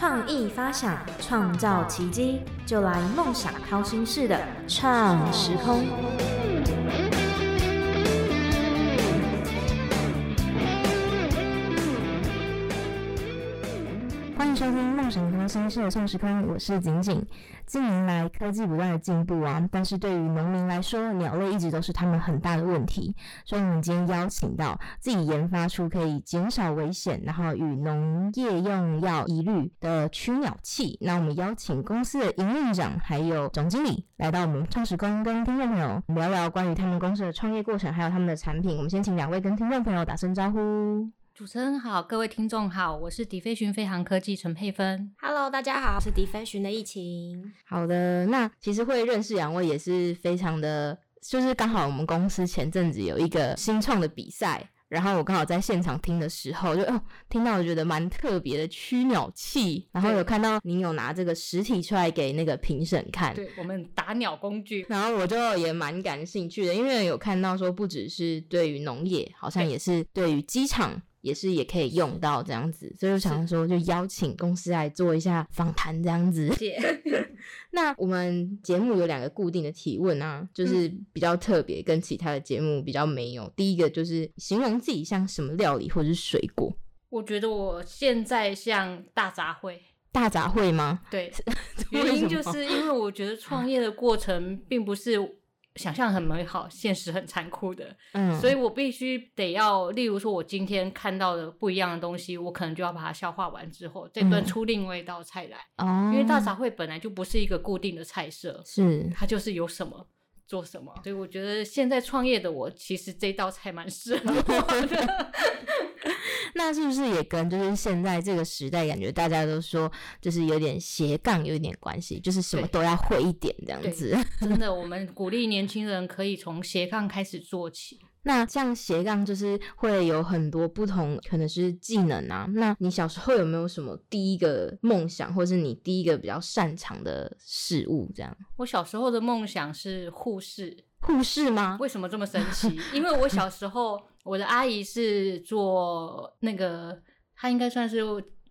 创意发想，创造奇迹，就来梦想掏心式的创时空。收听《梦想掏心式的创时空》，我是景景。近年来，科技不断的进步啊，但是对于农民来说，鸟类一直都是他们很大的问题。所以，我们今天邀请到自己研发出可以减少危险，然后与农业用药一律的驱鸟器。那我们邀请公司的营运长还有总经理来到我们创时空，跟听众朋友聊聊关于他们公司的创业过程，还有他们的产品。我们先请两位跟听众朋友打声招呼。主持人好，各位听众好，我是迪飞寻飞航科技陈佩芬。Hello，大家好，我是迪飞寻的疫情。好的，那其实会认识两位也是非常的，就是刚好我们公司前阵子有一个新创的比赛，然后我刚好在现场听的时候，就哦听到我觉得蛮特别的驱鸟器，然后有看到您有拿这个实体出来给那个评审看，对我们打鸟工具，然后我就也蛮感兴趣的，因为有看到说不只是对于农业，好像也是对于机场。也是也可以用到这样子，所以我想说就邀请公司来做一下访谈这样子。那我们节目有两个固定的提问啊，就是比较特别，跟其他的节目比较没有。第一个就是形容自己像什么料理或者是水果，我觉得我现在像大杂烩。大杂烩吗？对，原因就是因为我觉得创业的过程并不是想象很美好，现实很残酷的，嗯，所以我必须得要，例如说，我今天看到的不一样的东西，我可能就要把它消化完之后，再端嗯。出另外一道菜来。哦，因为大杂烩本来就不是一个固定的菜色，是。它就是有什么做什么，所以我觉得现在创业的我，其实这道菜蛮适合我的。那是不是也跟就是现在这个时代，感觉大家都说就是有点斜杠有一点关系，就是什么都要会一点这样子。真的，我们鼓励年轻人可以从斜杠开始做起。那像斜杠就是会有很多不同，可能是技能啊。那你小时候有没有什么第一个梦想，或是你第一个比较擅长的事物？这样我小时候的梦想是护士，护士吗？为什么这么神奇？因为我小时候，我的阿姨是做那个，她应该算是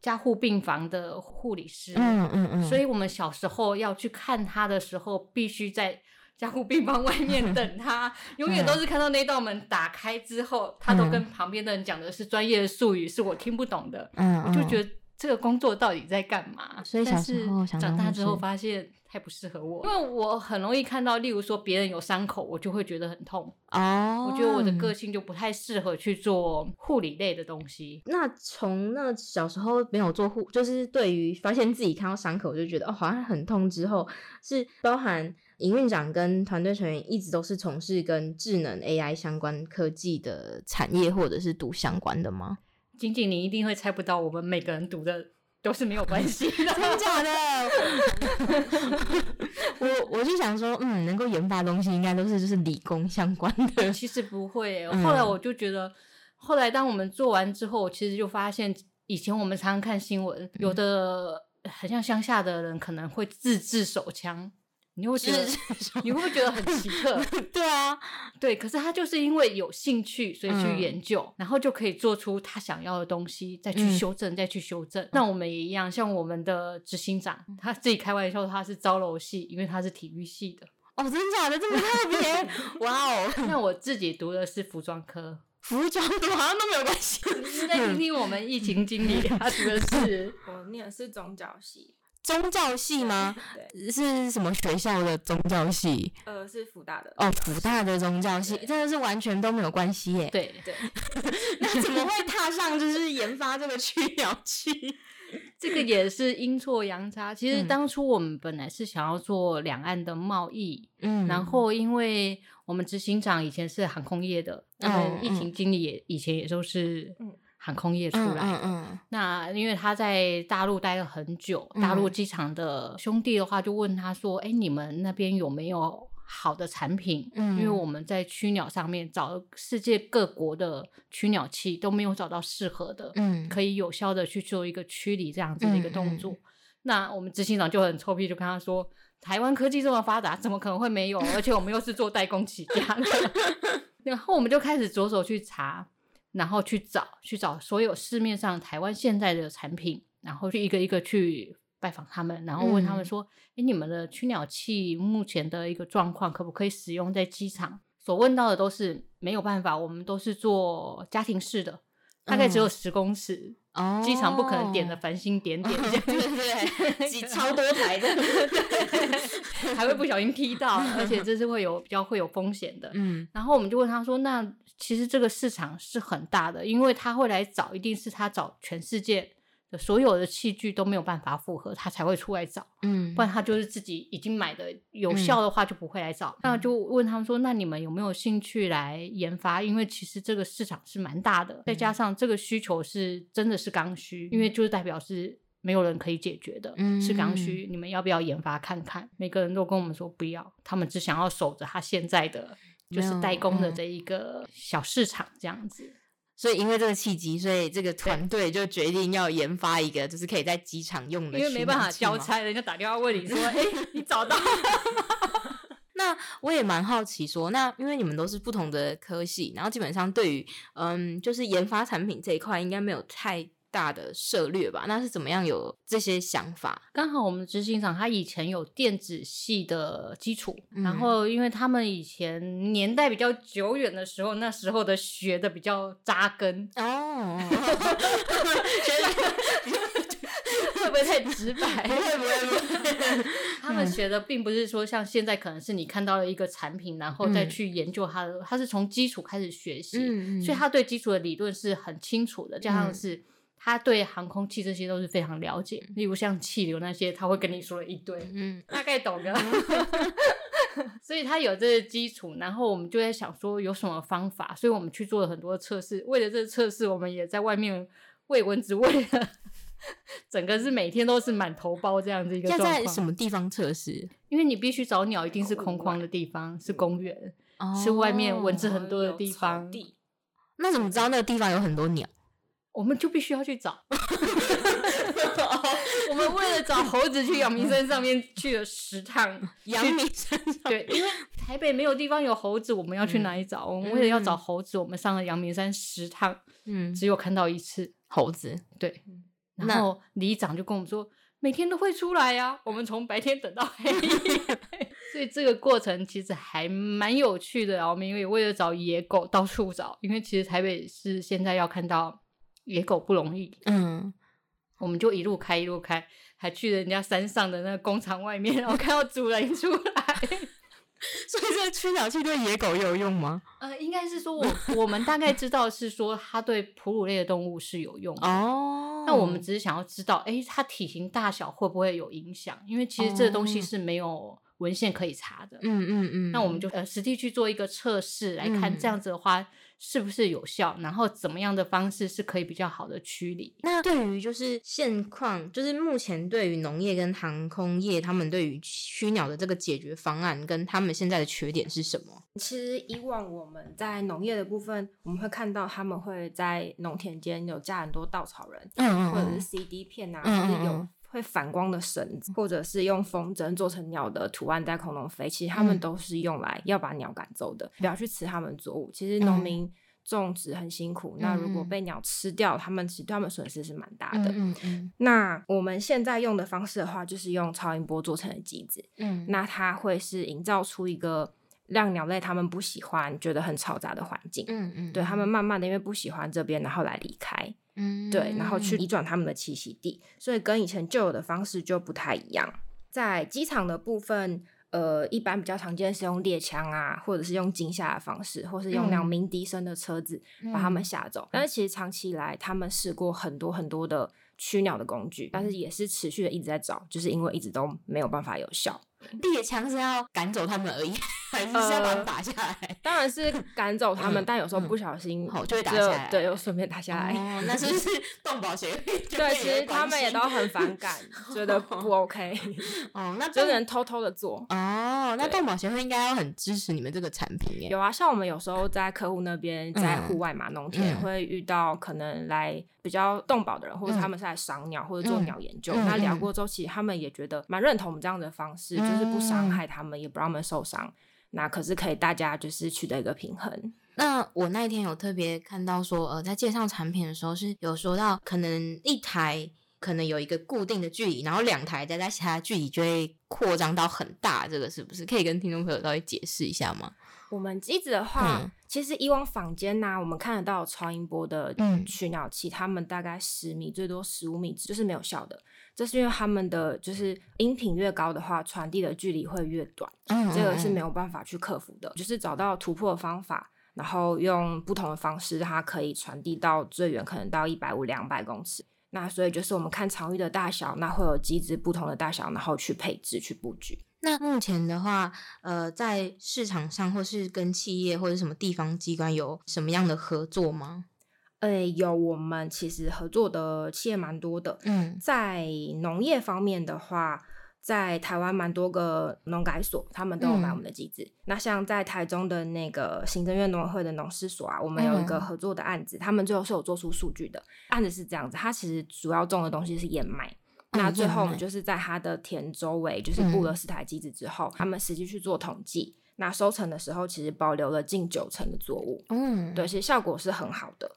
加护病房的护理师，嗯嗯嗯，所以我们小时候要去看她的时候，必须在加护病房外面 等他，永远都是看到那道门打开之后，他都跟旁边的人讲的是专业的术语，是我听不懂的，嗯，我就得觉得这个工作到底在干嘛？所以小时候长大之后士。发现太不适合我，因为我很容易看到，例如说别人有伤口，我就会觉得很痛。哦，我觉得我的个性就不太适合去做护理类的东西。那从那小时候没有做护，就是对于发现自己看到伤口就觉得哦好像很痛之后，是包含营运长跟团队成员一直都是从事跟智能 AI 相关科技的产业或者是读相关的吗？仅仅你一定会猜不到，我们每个人读的都是没有关系的。真假的？我我就想说，嗯，能够研发东西应该都是就是理工相关的。其实不会、欸后来我就觉得，后来当我们做完之后，其实就发现，以前我们常常看新闻，有的很像乡下的人可能会自制手枪。你会觉得，你会不会觉得很奇特？对啊，对，可是他就是因为有兴趣，所以去嗯研究，然后就可以做出他想要的东西，再去嗯修正，再去修正。那我们也一样，像我们的执行长，他自己开玩笑，他是招楼系，因为他是体育系的。哦，真的假的这么特别？哇哦，那我自己读的是服装科，服装的好像都没有关系。再听听我们疫情经理，他读的是我念的是宗教系，宗教系吗？对，是什么学校的宗教系？呃，是福大的。哦，福大的宗教系，真的是完全都没有关系耶。对对，那怎么会踏上就是研发这个驱鸟器？这个也是阴错阳差。其实嗯当初我们本来是想要做两岸的贸易，嗯然后因为我们执行长以前是航空业的，我们嗯疫情经理也以前也都是嗯航空业出嗯来的。嗯嗯那因为他在大陆待了很久，大陆机场的兄弟的话就问他说：“哎、你们那边有没有好的产品？嗯因为我们在驱鸟上面找世界各国的驱鸟器都没有找到适合的，嗯可以有效的去做一个驱离这样子的一个动作。那我们执行长就很臭屁，就跟他说：“台湾科技这么发达，怎么可能会没有？而且我们又是做代工起家的。” 然后我们就开始着手去查，然后去找去找所有市面上台湾现在的产品然后去一个一个去拜访他们，然后问他们嗯说：“哎、你们的驱鸟器目前的一个状况，可不可以使用在机场？”所问到的都是没有办法，我们都是做家庭式的，大概只有嗯十公尺，哦机场不可能点的繁星点点这样对对对，挤 超多台的，还会不小心踢到，而且这是会有比较会有风险的。嗯然后我们就问他说：“那其实这个市场是很大的，因为他会来找，一定是他找全世界的所有的器具都没有办法复合，他才会出来找，嗯不然他就是自己已经买的有效的话就不会来找。那就问他们说：那你们有没有兴趣来研发？因为其实这个市场是蛮大的，再加上这个需求是真的是刚需，因为就是代表是。”没有人可以解决的，是刚需。你们要不要研发看看？每个人都跟我们说不要，他们只想要守着他现在的就是代工的嗯这一个小市场这样子。所以因为这个契机，所以这个团队就决定要研发一个，就是可以在机场用的，因为没办法交。差，人家打电话问你说：“ 哎、你找到？” 那我也蛮好奇说，那因为你们都是不同的科系，然后基本上对于嗯，就是研发产品这一块，应该没有太大的涉略吧？那是怎么样有这些想法？刚好我们执行长他以前有电子系的基础，嗯然后因为他们以前年代比较久远的时候，那时候的学的比较扎根，哦，会不会太直白？不会不会不会，他们学的并不是说像现在可能是你看到了一个产品，然后再嗯去研究它的，他是从基础开始学习，嗯嗯所以他对基础的理论是很清楚的，加上嗯是他对航空器这些都是非常了解，例如像气流那些，他会跟你说一堆，嗯大概懂的。所以他有这个基础，然后我们就在想说有什么方法，所以我们去做了很多测试。为了这个测试，我们也在外面喂蚊子，喂了整个是每天都是满头包这样子一个要状况。在什么地方测试？因为你必须找鸟，一定是空旷的地方，是公园，是外面蚊子哦很多的地方。地那怎么知道那个地方有很多鸟？我们就必须要去找。我们为了找猴子去阳明山上面去了十趟，阳明山上对，因为台北没有地方有猴子，我们要去哪里找？我们为了要找猴子，我们上了阳明山十趟，嗯，只有看到一次。猴子，对，然后里长就跟我们说，每天都会出来呀、我们从白天等到黑夜。所以这个过程其实还蛮有趣的啊。我们因为为了找野狗到处找，因为其实台北是现在要看到野狗不容易，嗯，我们就一路开一路开，还去人家山上的那个工厂外面，然后看到主人出来。所以这个驱鸟器对野狗有用吗？呃，应该是说我我们大概知道是说它对哺乳类的动物是有用的。哦，那我们只是想要知道，哎，它体型大小会不会有影响？因为其实这个东西哦是没有文献可以查的。嗯嗯嗯，那我们就呃实地去做一个测试，来看嗯这样子的话是不是有效，然后怎么样的方式是可以比较好的驱离。那对于就是现况，就是目前对于农业跟航空业，他们对于驱鸟的这个解决方案，跟他们现在的缺点是什么？其实以往我们在农业的部分，我们会看到他们会在农田间有架很多稻草人，嗯或者是 CD 片啊，嗯或者有会反光的绳子，或者是用风筝做成鸟的图案在空中飞。其实他们嗯都是用来要把鸟赶走的，不要去吃他们作物。其实农民种植很辛苦，那如果被鸟吃掉，他们其实对他们损失是蛮大的。嗯嗯那我们现在用的方式的话，就是用超音波做成的机子，嗯那它会是营造出一个让鸟类它们不喜欢、觉得很嘈杂的环境。嗯嗯，对他们慢慢的因为不喜欢这边，然后来离开，嗯对，然后去移转他们的栖息地，所以跟以前旧有的方式就不太一样。在机场的部分，呃，一般比较常见是用猎枪啊，或者是用惊吓的方式，或是用那种嗯鸣笛声的车子把他们吓走。但是其实长期以来，他们试过很多很多的驱鸟的工具，但是也是持续的一直在找，就是因为一直都没有办法有效。猎枪是要赶走他们而已，还是是要把他们打下来？当然是赶走他们，嗯但有时候嗯不小心好就会打就下来对，又顺便打下来。哦，那是不是动保协会对，其实他们也都很反感，觉得不 OK，哦，那就能偷偷的做。哦，那对动保协会应该要很支持你们这个产品耶。有啊，像我们有时候在客户那边，在嗯户外嘛，农田嗯会遇到可能来比较动保的人，或者嗯他们是来赏鸟或者做嗯鸟研究。嗯那聊嗯过之后，其实他们也觉得蛮认同我们这样的方式，就是不伤害他们，也不让他们受伤。那可是可以大家就是取得一个平衡。那我那一天有特别看到说，呃，在介绍产品的时候是有说到，可能一台可能有一个固定的距离，然后两台加在其他距离就会扩张到很大，这个是不是可以跟听众朋友稍微解释一下吗？我们机子的话，其实以往坊间呐，我们看得到超音波的取鸟器，它们大概十米，最多十五米，就是没有效的。这是因为他们的就是音频越高的话，传递的距离会越短，嗯这个是没有办法去克服的。就是找到突破的方法，然后用不同的方式，它可以传递到最远，可能到一百五、两百公尺。那所以就是我们看场域的大小，那会有机子不同的大小，然后去配置、去布局。那目前的话，呃，在市场上或是跟企业或者什么地方机关有什么样的合作吗？呃，有，我们其实合作的企业蛮多的。嗯，在农业方面的话，在台湾蛮多个农改所，他们都有买我们的机子。那像在台中的那个行政院农委会的农事所啊，我们有一个合作的案子，他们最后是有做出数据的。案子是这样子，它其实主要种的东西是燕麦。那最后我们就是在它的田周围，就是布了四台机子之后，他们实际去做统计，那收成的时候其实保留了近九成的作物，嗯，对，其实效果是很好的。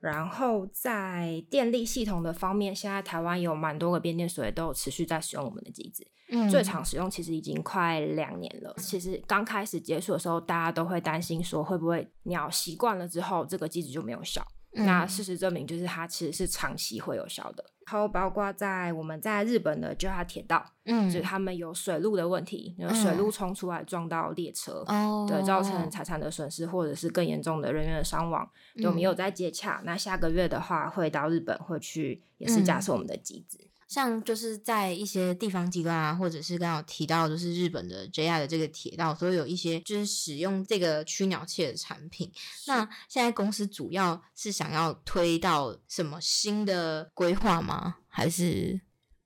然后在电力系统的方面，现在台湾有蛮多个变电所也都有持续在使用我们的机子，嗯，最长使用其实已经快两年了。其实刚开始结束的时候，大家都会担心说会不会鸟习惯了之后，这个机子就没有效。那事实证明，就是它其实是长期会有效的。然后包括在我们在日本的 JR 铁道，嗯，就是他们有水路的问题，有水路冲出来撞到列车，哦，对，造成财产的损失，或者是更严重的人员的伤亡，我们有在接洽。那下个月的话，会到日本会去，也是架设我们的机子。像就是在一些地方机关啊，或者是刚刚提到，就是日本的 JR 的这个铁道，所以有一些就是使用这个驱鸟器的产品。那现在公司主要是想要推到什么新的规划吗？还是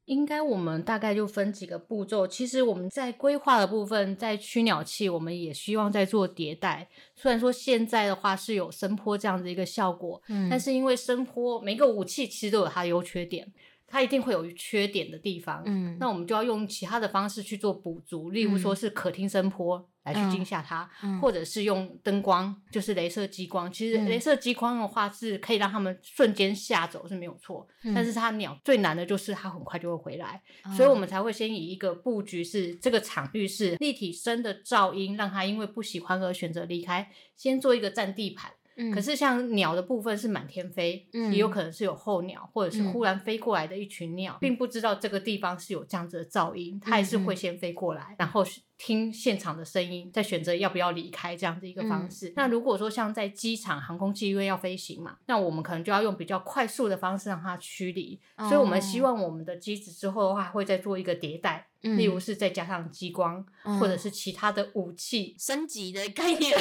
应该我们大概就分几个步骤。其实我们在规划的部分，在驱鸟器，我们也希望在做迭代。虽然说现在的话是有声波这样的一个效果，嗯，但是因为声波每个武器其实都有它的优缺点。它一定会有缺点的地方，嗯，那我们就要用其他的方式去做补足，例如说是可听声波来去惊吓它，或者是用灯光，就是镭射激光。其实镭射激光的话是可以让他们瞬间吓走是没有错，但是它鸟最难的就是它很快就会回来，所以我们才会先以一个布局是这个场域是立体声的噪音，让它因为不喜欢而选择离开，先做一个占地盘。可是像鸟的部分是满天飞，也有可能是有候鸟，或者是忽然飞过来的一群鸟，并不知道这个地方是有这样子的噪音，它还是会先飞过来，然后。听现场的声音，再选择要不要离开这样的一个方式。那如果说像在机场航空器因为要飞行嘛，那我们可能就要用比较快速的方式让它驱离。所以我们希望我们的机子之后的话会再做一个迭代，例如是再加上激光或者是其他的武器升级的概念。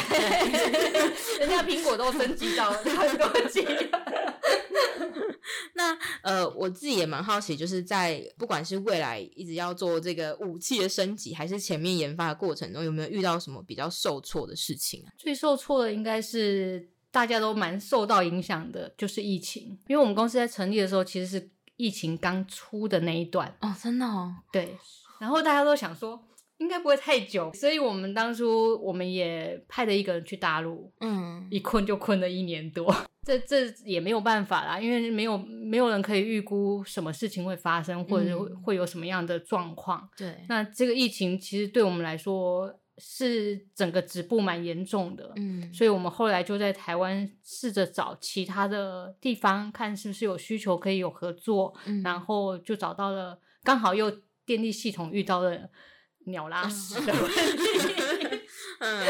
人家苹果都升级到很多级。那呃，我自己也蛮好奇，就是在不管是未来一直要做这个武器的升级，还是前面研发的过程中，有没有遇到什么比较受挫的事情啊？最受挫的应该是大家都蛮受到影响的，就是疫情。因为我们公司在成立的时候，其实是疫情刚出的那一段哦，真的哦，对。然后大家都想说。应该不会太久，所以我们当初我们也派了一个人去大陆，嗯，一困就困了一年多，这这也没有办法啦，因为没有没有人可以预估什么事情会发生，或者会有什么样的状况。对，那这个疫情其实对我们来说是整个止步蛮严重的，嗯，所以我们后来就在台湾试着找其他的地方，看是不是有需求可以有合作，然后就找到了，刚好又电力系统遇到了。鸟拉屎的问题，嗯，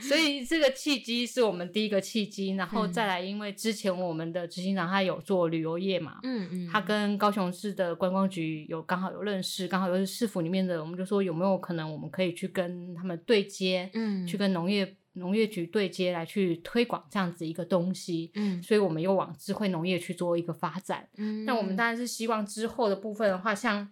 所以这个契机是我们第一个契机，然后再来，因为之前我们的执行长他有做旅游业嘛，嗯嗯，他跟高雄市的观光局有刚好有认识，刚好又是市府里面的，我们就说有没有可能我们可以去跟他们对接，嗯，去跟农业农业局对接来去推广这样子一个东西，嗯，所以我们又往智慧农业去做一个发展，嗯，那我们当然是希望之后的部分的话，像。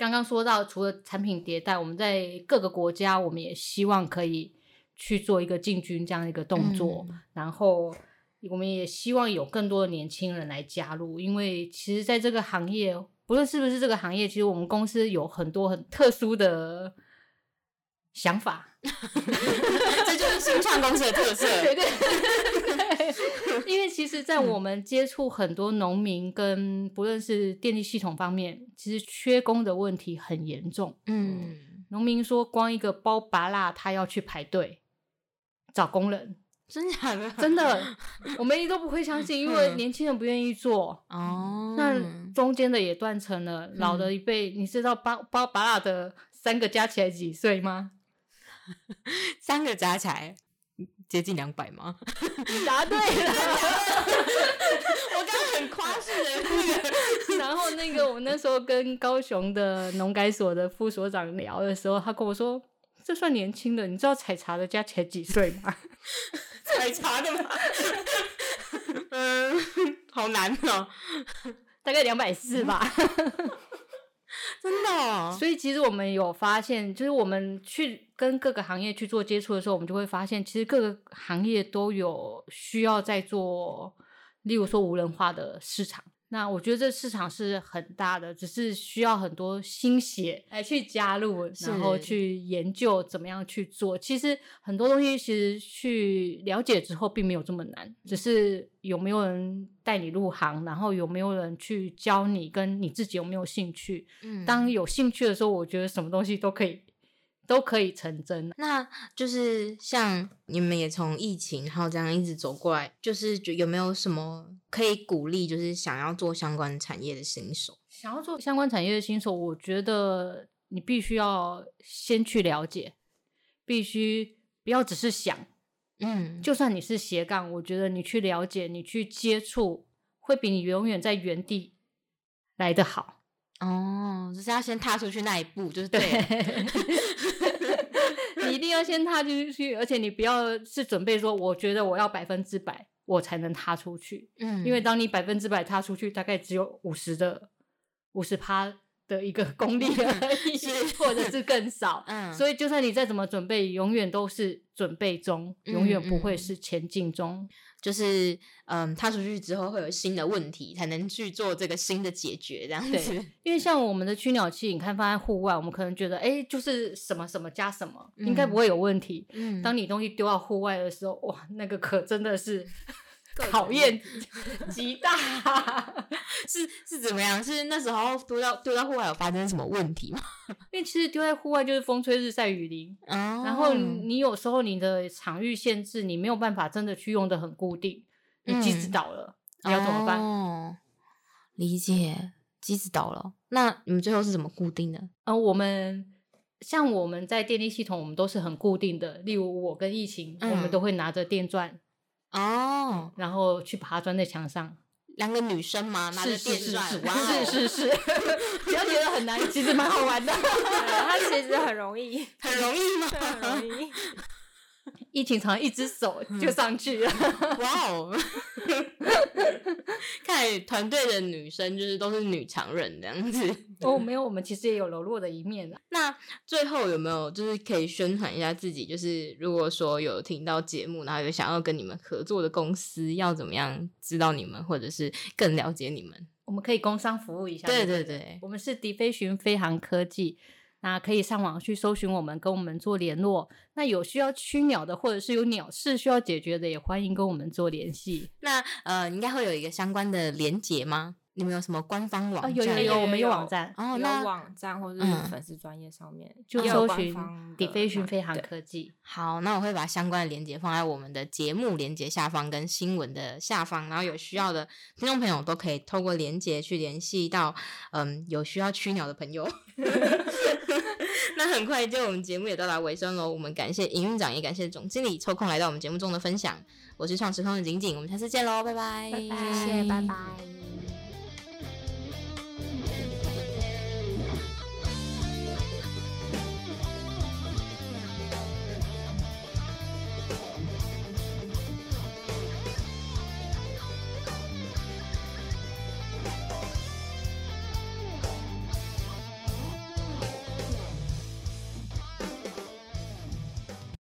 刚刚说到，除了产品迭代，我们在各个国家，我们也希望可以去做一个进军这样一个动作。然后，我们也希望有更多的年轻人来加入，因为其实在这个行业，不论是不是这个行业，其实我们公司有很多很特殊的想法，这就是新创公司的特色。对 对对。因为其实，在我们接触很多农民跟不论是电力系统方面，其实缺工的问题很严重。嗯，农民说，光一个包拔蜡，他要去排队找工人，真假的？真的，我们一都不会相信，因为年轻人不愿意做。哦，那中间的也断层了，老的一辈，你知道包包拔蜡的三个加起来几岁吗？三个加起来。接近两百吗？你答对了，我刚刚很夸式的。然后那个，我那时候跟高雄的农改所的副所长聊的时候，他跟我说：“这算年轻的，你知道采茶的加起来几岁吗？” 采茶的吗？嗯，好难哦，大概两百四吧。真的，所以其实我们有发现，就是我们去跟各个行业去做接触的时候，我们就会发现，其实各个行业都有需要在做，例如说无人化的市场。那我觉得这市场是很大的，只是需要很多心血来去加入，然后去研究怎么样去做。其实很多东西其实去了解之后并没有这么难，只是有没有人带你入行，然后有没有人去教你，跟你自己有没有兴趣。嗯，当有兴趣的时候，我觉得什么东西都可以。都可以成真。那就是像你们也从疫情，然后这样一直走过来，就是有没有什么可以鼓励，就是想要做相关产业的新手？想要做相关产业的新手，我觉得你必须要先去了解，必须不要只是想。嗯，就算你是斜杠，我觉得你去了解，你去接触，会比你永远在原地来得好。哦，就是要先踏出去那一步，就是对。你一定要先踏进去，而且你不要是准备说，我觉得我要百分之百，我才能踏出去。嗯，因为当你百分之百踏出去，大概只有五十的五十趴的一个功力 而已，或者是更少。嗯，所以就算你再怎么准备，永远都是准备中，永远不会是前进中。就是嗯，踏出去之后会有新的问题，才能去做这个新的解决，这样子。因为像我们的驱鸟器，你看放在户外，我们可能觉得，哎，就是什么什么加什么，应该不会有问题。嗯，当你东西丢到户外的时候，哇，那个可真的是。考验极大，是是怎么样？是那时候丢到丢到户外有发生什么问题吗？因为其实丢在户外就是风吹日晒雨淋，然后你有时候你的场域限制，你没有办法真的去用的很固定，你机子倒了，你要怎么办？理解，机子倒了，那你们最后是怎么固定的？嗯，我们像我们在电力系统，我们都是很固定的。例如我跟疫情，我们都会拿着电钻。哦，然后去把它装在墙上，两个女生嘛，拿着电钻，是是是，不要觉得很难，其实蛮好玩的，它其实很容易，很容易吗？很容易。疫情常一只手就上去了，哇哦！看来团队的女生就是都是女强人这样子。哦，没有，我们其实也有柔弱的一面的。那最后有没有就是可以宣传一下自己？就是如果说有听到节目，然后有想要跟你们合作的公司，要怎么样知道你们，或者是更了解你们？我们可以工商服务一下。对对对，我们是迪飞寻飞航科技。那可以上网去搜寻我们，跟我们做联络。那有需要驱鸟的，或者是有鸟事需要解决的，也欢迎跟我们做联系。那呃，应该会有一个相关的连结吗？你们有什么官方网站？有有有，我们有网站。哦，那网站或者是粉丝专业上面就搜寻“迪飞讯飞航科技”。好，那我会把相关的连接放在我们的节目连接下方跟新闻的下方，然后有需要的听众朋友都可以透过连接去联系到嗯有需要驱鸟的朋友。那很快就我们节目也到达尾声喽，我们感谢营运长，也感谢总经理抽空来到我们节目中的分享。我是创时空的景景，我们下次见喽，拜拜，谢谢，拜拜。